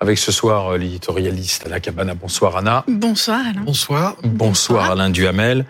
Avec ce soir euh, l'éditorialiste Anna Cabana. Bonsoir Anna. Bonsoir Alain. Bonsoir. Bonsoir, Alain Duhamel.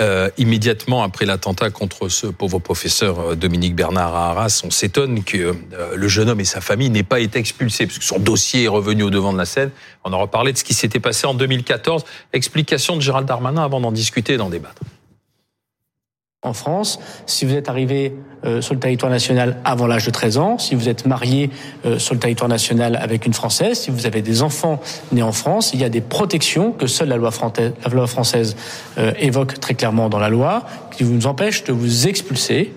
Euh, immédiatement après l'attentat contre ce pauvre professeur euh, Dominique Bernard à Arras, on s'étonne que euh, le jeune homme et sa famille n'aient pas été expulsés, puisque son dossier est revenu au devant de la scène. On aura parlé de ce qui s'était passé en 2014. Explication de Gérald Darmanin avant d'en discuter et d'en débattre en France. Si vous êtes arrivé euh, sur le territoire national avant l'âge de 13 ans, si vous êtes marié euh, sur le territoire national avec une Française, si vous avez des enfants nés en France, il y a des protections que seule la loi française, euh, évoque très clairement dans la loi, qui vous empêchent de vous expulser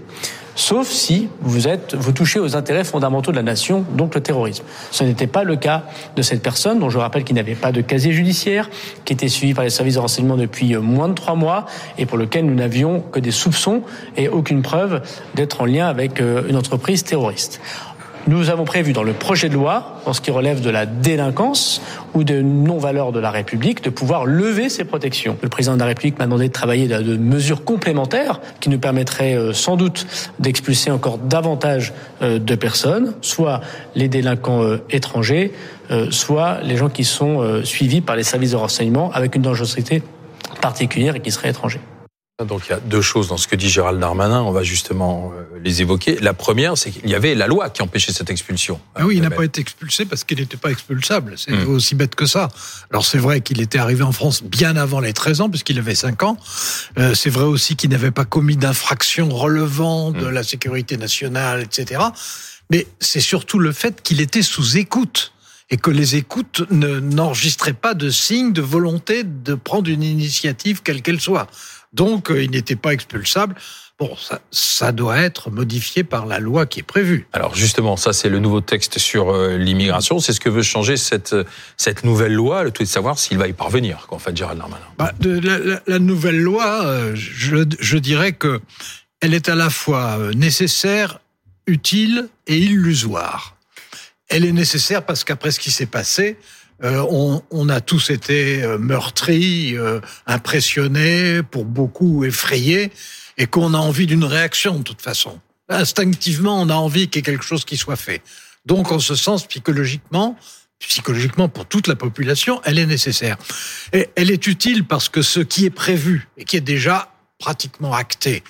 sauf si vous êtes, vous touchez aux intérêts fondamentaux de la nation, donc le terrorisme. Ce n'était pas le cas de cette personne, dont je rappelle qu'il n'avait pas de casier judiciaire, qui était suivi par les services de renseignement depuis moins de trois mois, et pour lequel nous n'avions que des soupçons et aucune preuve d'être en lien avec euh, une entreprise terroriste. Nous avons prévu dans le projet de loi, en ce qui relève de la délinquance ou de non-valeur de la République, de pouvoir lever ces protections. Le président de la République m'a demandé de travailler de mesures complémentaires qui nous permettraient euh, sans doute d'expulser encore davantage euh, de personnes, soit les délinquants euh, étrangers, soit les gens qui sont suivis par les services de renseignement avec une dangerosité particulière et qui seraient étrangers. Donc il y a deux choses dans ce que dit Gérald Darmanin, on va justement euh, les évoquer. La première, c'est qu'il y avait la loi qui empêchait cette expulsion. Ah oui, il n'a pas été expulsé parce qu'il n'était pas expulsable. C'est hmm. aussi bête que ça. Alors c'est vrai qu'il était arrivé en France bien avant les 13 ans, puisqu'il avait 5 ans. Euh, c'est vrai aussi qu'il n'avait pas commis d'infraction relevant de hmm. la sécurité nationale, etc. Mais c'est surtout le fait qu'il était sous écoute et que les écoutes n'enregistraient pas de signe de volonté de prendre une initiative quelle qu'elle soit. Donc, euh, il n'était pas expulsable. Bon, ça, ça, doit être modifié par la loi qui est prévue. Alors justement, ça c'est le nouveau texte sur euh, l'immigration. C'est ce que veut changer cette cette nouvelle loi. Le tout est de savoir s'il va y parvenir. En fait, Gérald Darmanin. Bah, de, la, la, nouvelle loi, euh, je, je dirais que elle est à la fois nécessaire, utile et illusoire. Elle est nécessaire parce qu'après ce qui s'est passé, euh, on, a tous été euh, meurtris, euh, impressionnés, pour beaucoup effrayés, et qu'on a envie d'une réaction de toute façon. Instinctivement, on a envie qu'il y ait quelque chose qui soit fait. Donc, en ce sens, psychologiquement, psychologiquement pour toute la population, elle est nécessaire. Et elle est utile parce que ce qui est prévu et qui est déjà pratiquement acté,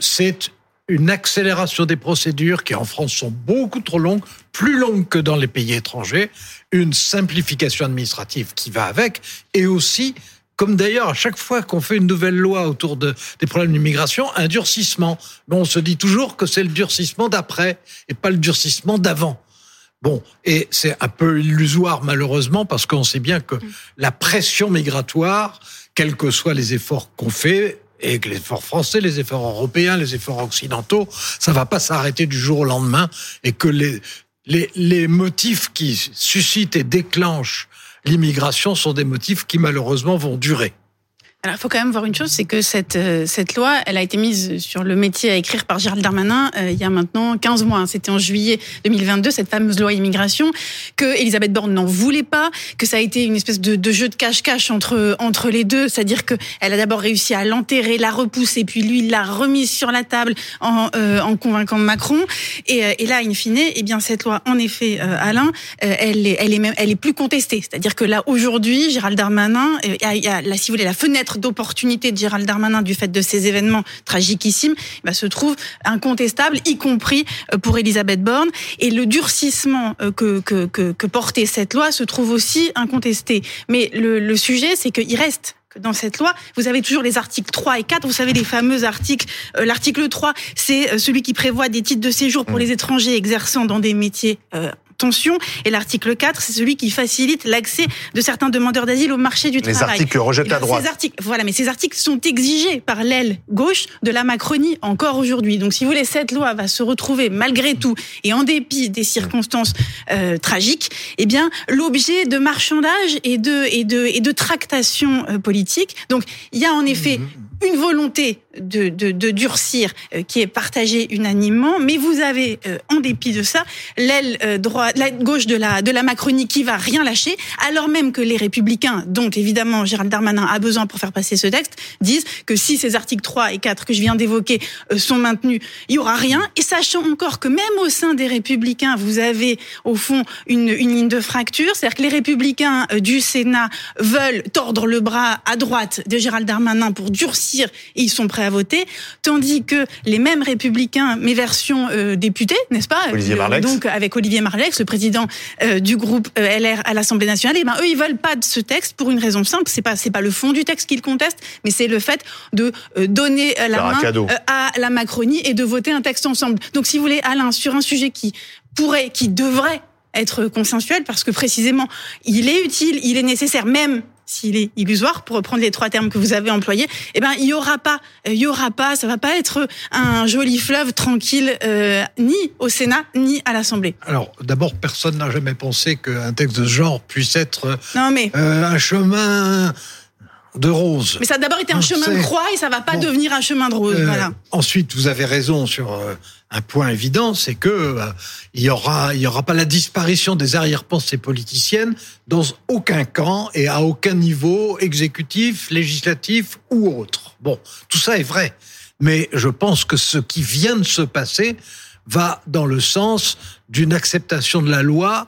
c'est une accélération des procédures qui en France sont beaucoup trop longues, plus longues que dans les pays étrangers, une simplification administrative qui va avec, et aussi, comme d'ailleurs à chaque fois qu'on fait une nouvelle loi autour de, des problèmes d'immigration, un durcissement. Mais on se dit toujours que c'est le durcissement d'après et pas le durcissement d'avant. Bon, et c'est un peu illusoire malheureusement parce qu'on sait bien que la pression migratoire, quels que soient les efforts qu'on fait, et que les efforts français, les efforts européens, les efforts occidentaux, ça va pas s'arrêter du jour au lendemain et que les, les, les motifs qui suscitent et déclenchent l'immigration sont des motifs qui malheureusement vont durer. Alors, il faut quand même voir une chose, c'est que cette, euh, cette loi, elle a été mise sur le métier à écrire par Gérald Darmanin euh, il y a maintenant 15 mois. C'était en juillet 2022, cette fameuse loi immigration, que Elisabeth Borne n'en voulait pas, que ça a été une espèce de, de jeu de cache-cache entre, entre les deux. C'est-à-dire qu'elle a d'abord réussi à l'enterrer, la repousser, puis lui, l'a remise sur la table en, euh, en convaincant Macron. Et, et, là, in fine, eh bien, cette loi, en effet, Alain, elle, est, elle, est même, elle est plus contestée. C'est-à-dire que là, aujourd'hui, Gérald Darmanin, il y a, là, si vous voulez, la fenêtre d'opportunité de Gérald Darmanin du fait de ces événements tragiquissimes bah, se trouve incontestable, y compris euh, pour Elisabeth Borne. Et le durcissement euh, que, que, que, que portait cette loi se trouve aussi incontesté. Mais le, le sujet, c'est qu'il reste que dans cette loi, vous avez toujours les articles 3 et 4, vous savez les fameux articles. Euh, l'article 3, c'est celui qui prévoit des titres de séjour pour mmh. les étrangers exerçant dans des métiers tension. Et l'article 4, c'est celui qui facilite l'accès de certains demandeurs d'asile au marché du travail. Les articles rejettés à droite. Ces articles, voilà, mais ces articles sont exigés par l'aile gauche de la Macronie encore aujourd'hui. Donc, si vous voulez, cette loi va se retrouver malgré tout et en dépit des circonstances euh, tragiques, eh bien, l'objet de marchandage et de et de et de tractation euh, politique. Donc, il y a en effet une volonté de, de, de durcir euh, qui est partagée unanimement, mais vous avez, euh, en dépit de ça, l'aile euh, droite, l'aile gauche de la de la Macronie qui va rien lâcher, alors même que les Républicains, dont évidemment Gérald Darmanin a besoin pour faire passer ce texte, disent que si ces articles 3 et 4 que je viens d'évoquer sont maintenus, il y aura rien. Et sachant encore que même au sein des Républicains, vous avez au fond une, une ligne de fracture, c'est-à-dire que les Républicains du Sénat veulent tordre le bras à droite de Gérald Darmanin pour durcir et ils sont prêts à voter, tandis que les mêmes républicains, mes versions euh, députés, n'est-ce pas? Olivier Marlex. Donc avec Olivier Marlex, le président euh, du groupe euh, LR à l'Assemblée nationale, et ben eux ils veulent pas de ce texte pour une raison simple, c'est pas c'est pas le fond du texte qu'ils contestent, mais c'est le fait de euh, donner euh, la main cadeau. euh, à la Macronie et de voter un texte ensemble. Donc si vous voulez Alain sur un sujet qui pourrait qui devrait être consensuel parce que précisément il est utile, il est nécessaire même s'il est illusoire, pour reprendre les trois termes que vous avez employés, eh ben il y aura pas, il y aura pas, ça va pas être un joli fleuve tranquille euh, ni au Sénat ni à l'Assemblée. Alors, d'abord, personne n'a jamais pensé qu'un texte de ce genre puisse être Non mais euh, un chemin de rose. mais ça a d'abord été un On chemin de croix et ça va pas Bon. devenir un chemin de rose. Euh, voilà. Ensuite, vous avez raison sur euh, un point évident, c'est que euh, il y aura, il y aura pas la disparition des arrière-pensées politiciennes dans aucun camp et à aucun niveau exécutif, législatif ou autre. Bon, tout ça est vrai, mais je pense que ce qui vient de se passer va dans le sens d'une acceptation de la loi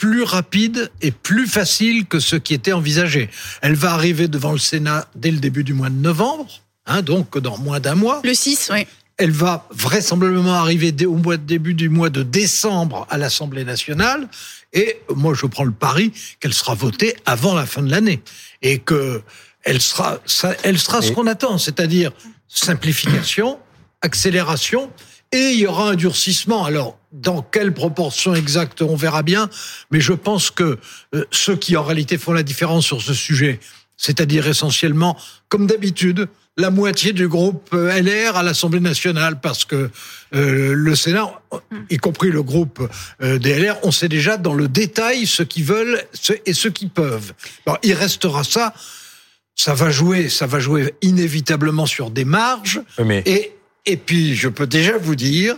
plus rapide et plus facile que ce qui était envisagé. Elle va arriver devant le Sénat dès le début du mois de novembre, hein, donc dans moins d'un mois. Le 6, oui. Elle va vraisemblablement arriver dès, au mois de début du mois de décembre à l'Assemblée nationale. Et moi, je prends le pari qu'elle sera votée avant la fin de l'année et que elle sera, ça- elle sera ce qu'on attend, c'est-à-dire simplification, accélération, et il y aura un durcissement. Alors, dans quelle proportion exacte, on verra bien. Mais je pense que euh, ceux qui en réalité font la différence sur ce sujet, c'est-à-dire essentiellement, comme d'habitude, la moitié du groupe euh, LR à l'Assemblée nationale, parce que euh, le Sénat, y compris le groupe euh, des LR, on sait déjà dans le détail ce qu'ils veulent et ce qu'ils peuvent. Alors, il restera ça. Ça va jouer, ça va jouer inévitablement sur des marges. Mais Et, et puis, je peux déjà vous dire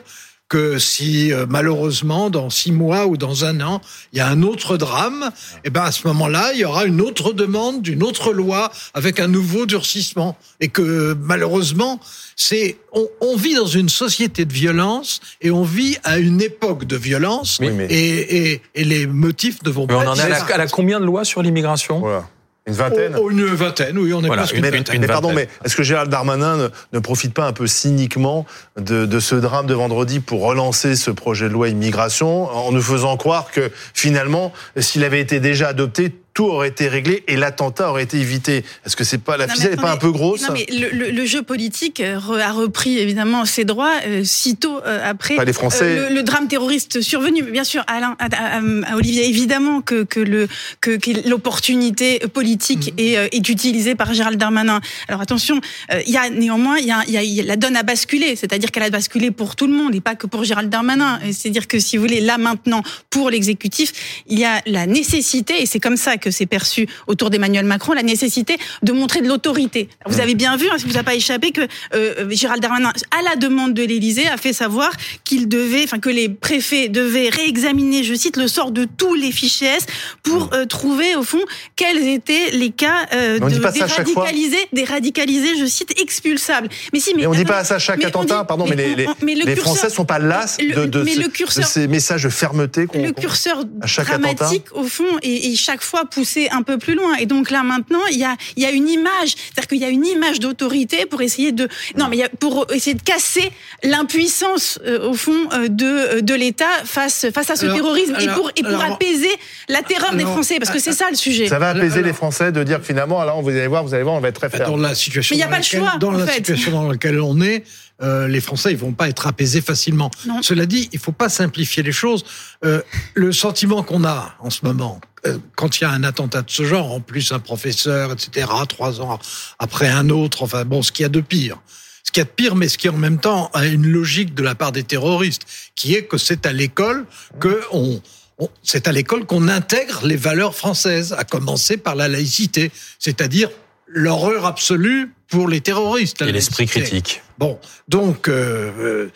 que si euh, malheureusement dans six mois ou dans un an il y a un autre drame, et ben à ce moment-là il y aura une autre demande d'une autre loi avec un nouveau durcissement. Et que malheureusement c'est on, on vit dans une société de violence et on vit à une époque de violence Oui, mais- et, et, et les motifs ne vont mais pas on en est à la, à la combien de lois sur l'immigration? Voilà. Une vingtaine. Oh, oh, une vingtaine, oui, on est Voilà, presque une- vingtaine. Mais pardon, mais est-ce que Gérald Darmanin ne, ne profite pas un peu cyniquement de, de ce drame de vendredi pour relancer ce projet de loi immigration en nous faisant croire que finalement, s'il avait été déjà adopté, tout aurait été réglé et l'attentat aurait été évité Est-ce que c'est pas la ficelle n'est pas un peu grosse Non, mais le, le- le jeu politique euh, a repris évidemment ses droits euh, sitôt euh, après Pas les Français. euh, le, le drame terroriste survenu. Bien sûr, Alain, à, à- à Olivier, évidemment que, que le que, que l'opportunité politique est, euh, est utilisée par Gérald Darmanin. Alors attention, il y a néanmoins, il y a, il y a- il y a- la donne a basculé, c'est-à-dire qu'elle a basculé pour tout le monde et pas que pour Gérald Darmanin. C'est-à-dire que si vous voulez, là maintenant, pour l'exécutif, il y a la nécessité, et c'est comme ça que c'est perçu autour d'Emmanuel Macron, la nécessité de montrer de l'autorité. Vous avez bien vu, hein, ça vous a pas échappé, que euh, Gérald Darmanin, à la demande de l'Élysée, a fait savoir qu'il devait, enfin que les préfets devaient réexaminer, je cite, le sort de tous les fichiers S pour euh, trouver au fond quels étaient les cas euh, de dit fois. déradicalisés, des radicalisés, je cite, expulsables. Mais si, mais Mais on dit attendez, pas ça à chaque attentat, dit- pardon, mais, les, on- les, on- mais le les curseur- Français sont pas las de, de, ce- de curseur- ces messages de fermeté qu'on le curseur à chaque dramatique au fond et, et chaque fois poussé un peu plus loin et donc là maintenant il y a il y a une image c'est-à-dire qu'il y a une image d'autorité pour essayer de non mais il y a, pour essayer de casser l'impuissance euh, au fond euh, de de l'État face face à ce Alors, terrorisme et pour et pour alors, apaiser la terreur des Français parce que c'est ça le sujet Ça va apaiser Alors- les Français de dire que finalement, alors vous allez voir, vous allez voir, on va être très ferme. Dans la situation Mais y a dans pas le choix, dans en la fait. situation dans laquelle on est, euh, les Français ils vont pas être apaisés facilement. Non. Cela dit, il faut pas simplifier les choses. Euh, le sentiment qu'on a en ce moment, euh, quand il y a un attentat de ce genre, en plus un professeur, etc., trois ans après un autre, enfin bon, ce qu'il y a de pire. Ce qu'il y a de pire, mais ce qui en même temps a une logique de la part des terroristes, qui est que c'est à l'école que on, on- c'est à l'école qu'on intègre les valeurs françaises, à commencer par la laïcité, c'est-à-dire l'horreur absolue pour les terroristes. Et l'esprit critique. Bon, donc euh, euh,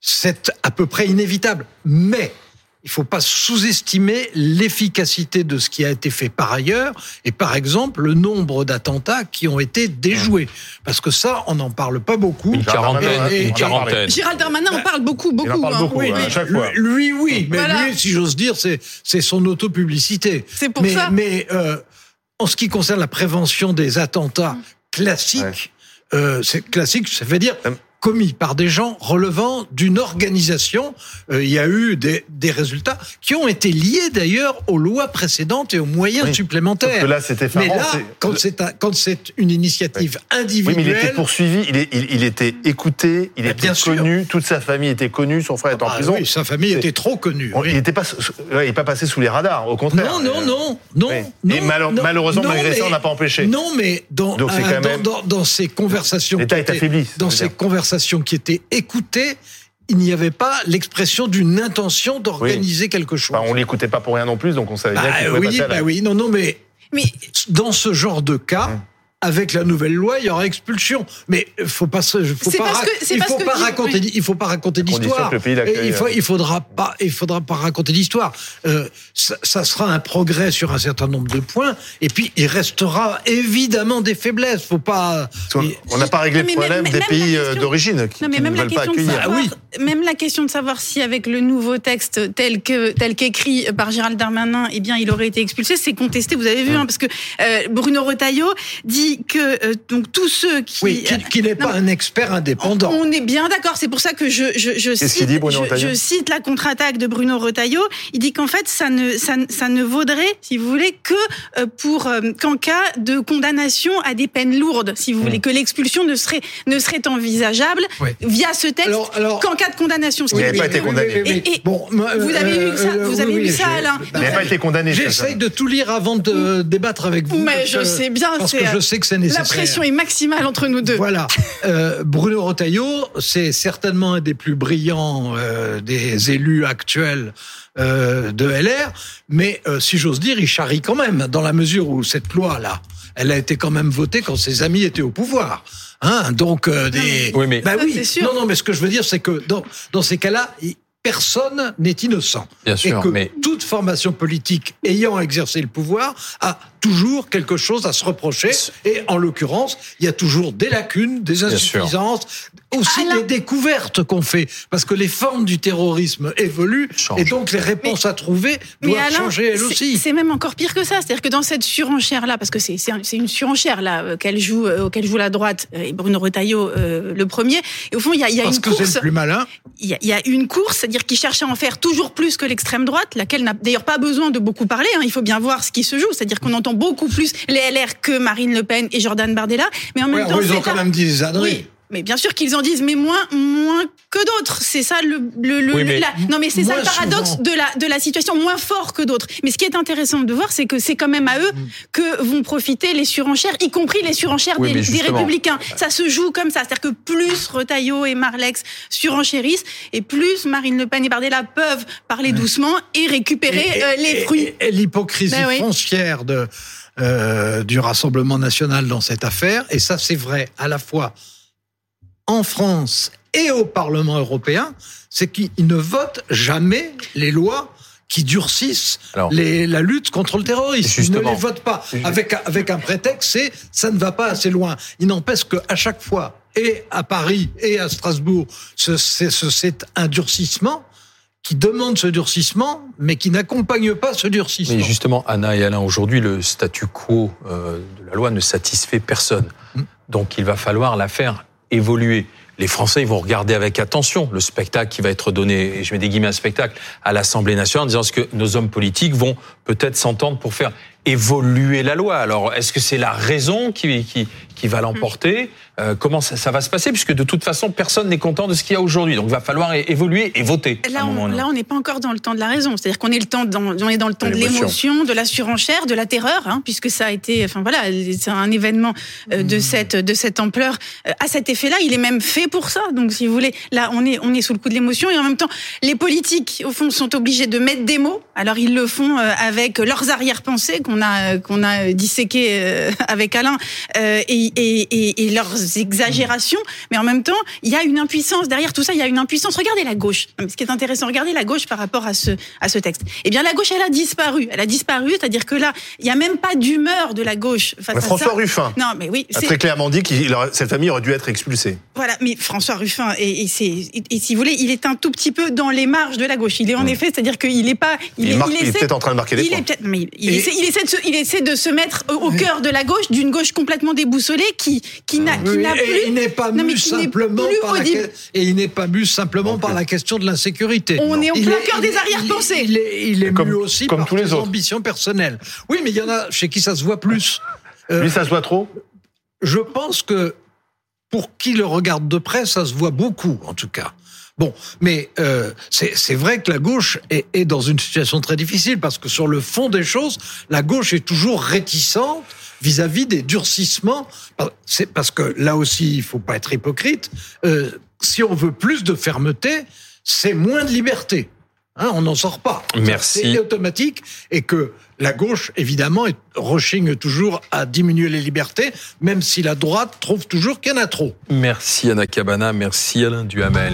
c'est à peu près inévitable. Mais il faut pas sous-estimer l'efficacité de ce qui a été fait par ailleurs et par exemple le nombre d'attentats qui ont été déjoués parce que ça on n'en parle pas beaucoup Une quarantaine. Et- et- Une quarantaine. Gérald Darmanin en parle beaucoup, beaucoup. Il en parle hein. beaucoup, Oui, hein, oui. à chaque fois. lui oui mais Voilà. lui si j'ose dire c'est c'est son autopublicité C'est pour mais ça. mais euh, en ce qui concerne la prévention des attentats classiques euh, c'est classique ça veut dire. Commis par des gens relevant d'une organisation. Euh, il y a eu des, des résultats qui ont été liés d'ailleurs aux lois précédentes et aux moyens Oui. supplémentaires. Que là, c'était mais là, quand c'est un- quand c'est une initiative Oui, individuelle, mais il était poursuivi, il, est- il- il était écouté, il était bien sûr. connu, toute sa famille était connue, son frère était en Ah prison. oui, sa famille était trop connue. On- oui. Il n'était pas, il est passé sous les radars, au contraire. Non, non, non, non. oui. non, Et malo- non, malheureusement, non, malgré ça, mais- on n'a pas empêché. Non, mais dans, Donc c'est quand dans, même- dans- dans ces conversations, L'État est affaibli, dans ces dire. Qui étaient écoutées, il n'y avait pas l'expression d'une intention d'organiser quelque chose. Enfin, on l'écoutait pas pour rien non plus, donc on savait bien Bah qu'il pouvait oui, passer à la- bah oui, non, non, mais Mais dans ce genre de cas. Hum. Avec la nouvelle loi, il y aura expulsion. Mais faut pas, faut pas, parce que- il faut pas raconter, oui. il faut pas raconter Et Il faut, euh. il faudra pas, il faudra pas raconter d'histoire. Euh, ça, ça sera un progrès sur un certain nombre de points. Et puis il restera évidemment des faiblesses. Faut pas. On n'a pas réglé Non, le mais problème même- des même pays euh, d'origine qui, Non, mais qui même ne la, veulent pas accueillir. Ah oui. Même la question de savoir si avec le nouveau texte tel que tel qu'écrit par Gérald Darmanin, eh bien, il aurait été expulsé, c'est contesté. Vous avez vu, hein, parce que euh, Bruno Retailleau dit que euh, donc tous ceux qui oui, qu'il n'est Non, pas un expert indépendant. On est bien d'accord, c'est pour ça que je, je, je, cite, dit, Bruno je, je cite la contre-attaque de Bruno Retailleau. Il dit qu'en fait, ça ne, ça, ne- ça ne vaudrait, si vous voulez, que euh, pour euh, qu'en cas de condamnation à des peines lourdes, si vous voulez, que l'expulsion ne serait, ne serait envisageable Oui. via ce texte qu'en cas de condamnation. Ce Il qui n'avait veut pas été condamné. Et- et- bon, vous avez euh, vu ça, euh, vous avez oui, ça, Alain Il n'avait pas été condamné. J'essaye de tout lire avant de débattre avec vous. Mais parce je que- sais bien, parce que je sais que c'est nécessaire. La pression est maximale entre nous deux. Voilà. Euh, Bruno Retailleau, c'est certainement un des plus brillants euh, des élus actuels euh, de LR, mais euh, si j'ose dire, il charrie quand même, dans la mesure où cette loi-là, elle a été quand même votée quand ses amis étaient au pouvoir. Hein, donc euh, des. Oui, mais- Bah Ça, oui. c'est sûr. Non, non, mais ce que je veux dire, c'est que dans, dans ces cas-là, personne n'est innocent. Bien sûr, et que mais- toute formation politique ayant exercé le pouvoir a toujours quelque chose à se reprocher. Et en l'occurrence, il y a toujours des lacunes, des insuffisances, aussi Alain- des découvertes qu'on fait. Parce que les formes du terrorisme évoluent et donc les réponses à trouver doivent Alain, changer elles c'est- aussi. C'est même encore pire que ça. C'est-à-dire que dans cette surenchère là, parce que c'est c'est un- c'est une surenchère là euh, qu'elle joue, euh, auquel joue la droite euh, et Bruno Retailleau euh, le premier. Et au fond, il y a, y a Parce une que c'est course. le plus malin. Il y, a, il y a une course, c'est-à-dire qui cherche à en faire toujours plus que l'extrême droite, laquelle n'a d'ailleurs pas besoin de beaucoup parler. hein. il faut bien voir ce qui se joue. C'est-à-dire qu'on entend beaucoup plus les LR que Marine Le Pen et Jordan Bardella. Mais en même Ouais, temps, ils ont quand même dit des âneries. oui, mais bien sûr qu'ils en disent, mais moins, moins que d'autres. C'est ça le, le, le- Oui, mais la- non, mais c'est ça le paradoxe souvent. de la de la situation, moins fort que d'autres. Mais ce qui est intéressant de voir, c'est que c'est quand même à eux que vont profiter les surenchères, y compris les surenchères Oui, des, républicains. Ça se joue comme ça, c'est-à-dire que plus Retailleau et Marlex surenchérissent, et plus Marine Le Pen et Bardella peuvent parler doucement et récupérer Et- euh, les fruits. Et, et l'hypocrisie Ben foncière de, euh, du Rassemblement national dans cette affaire, et ça c'est vrai à la fois en France et au Parlement européen, c'est qu'ils ne votent jamais les lois qui durcissent Alors. les, la lutte contre le terrorisme. Ils ne les votent pas avec, avec un prétexte, c'est ça ne va pas assez loin. Il n'empêche qu'à chaque fois, et à Paris et à Strasbourg, ce- c'est ce- cet un durcissement qui demande ce durcissement, mais qui n'accompagne pas ce durcissement. Mais justement, Anna et Alain, aujourd'hui, le statu quo euh, de la loi ne satisfait personne. Mm. Donc, il va falloir la faire évoluer. Les Français, ils vont regarder avec attention le spectacle qui va être donné, et je mets des guillemets un spectacle, à l'Assemblée nationale, en disant ce que nos hommes politiques vont peut-être s'entendre pour faire évoluer la loi. Alors, est-ce que c'est la raison qui, qui, qui va l'emporter? Euh, Comment ça, ça va se passer? Puisque de toute façon, personne n'est content de ce qu'il y a aujourd'hui. Donc, il va falloir évoluer et voter. à Là, on, là, on n'est pas encore dans le temps de la raison. C'est-à-dire qu'on est le temps, dans, on est dans le temps De l'émotion. de la surenchère, de la terreur, hein, puisque ça a été, enfin voilà, c'est un événement euh, de cette de cette ampleur euh, à cet effet-là. Il est même fait pour ça. Donc, si vous voulez, là, on est on est sous le coup de l'émotion et en même temps, les politiques, au fond, sont obligés de mettre des mots. Alors, ils le font euh, avec leurs arrière-pensées qu'on qu'on a qu'on a disséqué euh, avec Alain euh, et, et, et, leurs exagérations, mais en même temps, il y a une impuissance derrière tout ça. Il y a une impuissance. Regardez la gauche. Ce qui est intéressant, regardez la gauche par rapport à ce à ce texte. Eh bien, la gauche, elle a disparu. Elle a disparu, c'est-à-dire que là, il y a même pas d'humeur de la gauche face mais François Ruffin. Non, mais oui, a très clairement dit que cette famille aurait dû être expulsée. Voilà, mais François Ruffin et, et, et si vous voulez, il est un tout petit peu dans les marges de la gauche. Il est en mm. effet, c'est-à-dire qu'il n'est pas. Il, est, peut-être en train de marquer des points. mais il, essaie, il, essaie de se, il essaie de se mettre au, cœur de la gauche, d'une gauche complètement déboussolée qui, qui n'a plus. Il n'est pas mu simplement par la, et il n'est pas mu simplement par la question de l'insécurité. On est au plein cœur des arrière-pensées. Il, est, il est comme, mu aussi comme par tous les ses ambitions personnelles. Oui, mais il y en a chez qui ça se voit plus. Euh, Lui, ça se voit trop? Je pense que pour qui le regarde de près, ça se voit beaucoup, en tout cas. Bon, mais euh, c'est vrai que la gauche est, est, dans une situation très difficile parce que sur le fond des choses, la gauche est toujours réticente vis-à-vis des durcissements. C'est parce que là aussi, il faut pas être hypocrite. Euh, si on veut plus de fermeté, c'est moins de liberté. Hein, on n'en sort pas. Merci. C'est automatique et que la gauche, évidemment, rechigne toujours à diminuer les libertés, même si la droite trouve toujours qu'il y en a trop. Merci Anna Cabana, merci Alain Duhamel.